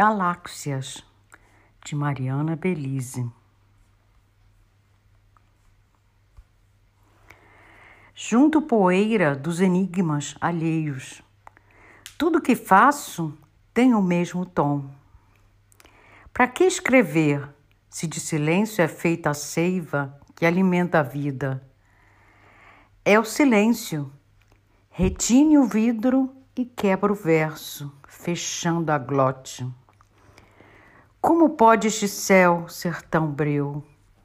Galáxias, de Mariana Belize. Junto poeira dos enigmas alheios. Tudo que faço tem o mesmo tom. Para que escrever se de silêncio é feita a seiva que alimenta a vida? É o silêncio. Retine o vidro e quebra o verso, fechando a glote. Como pode este céu ser tão breu?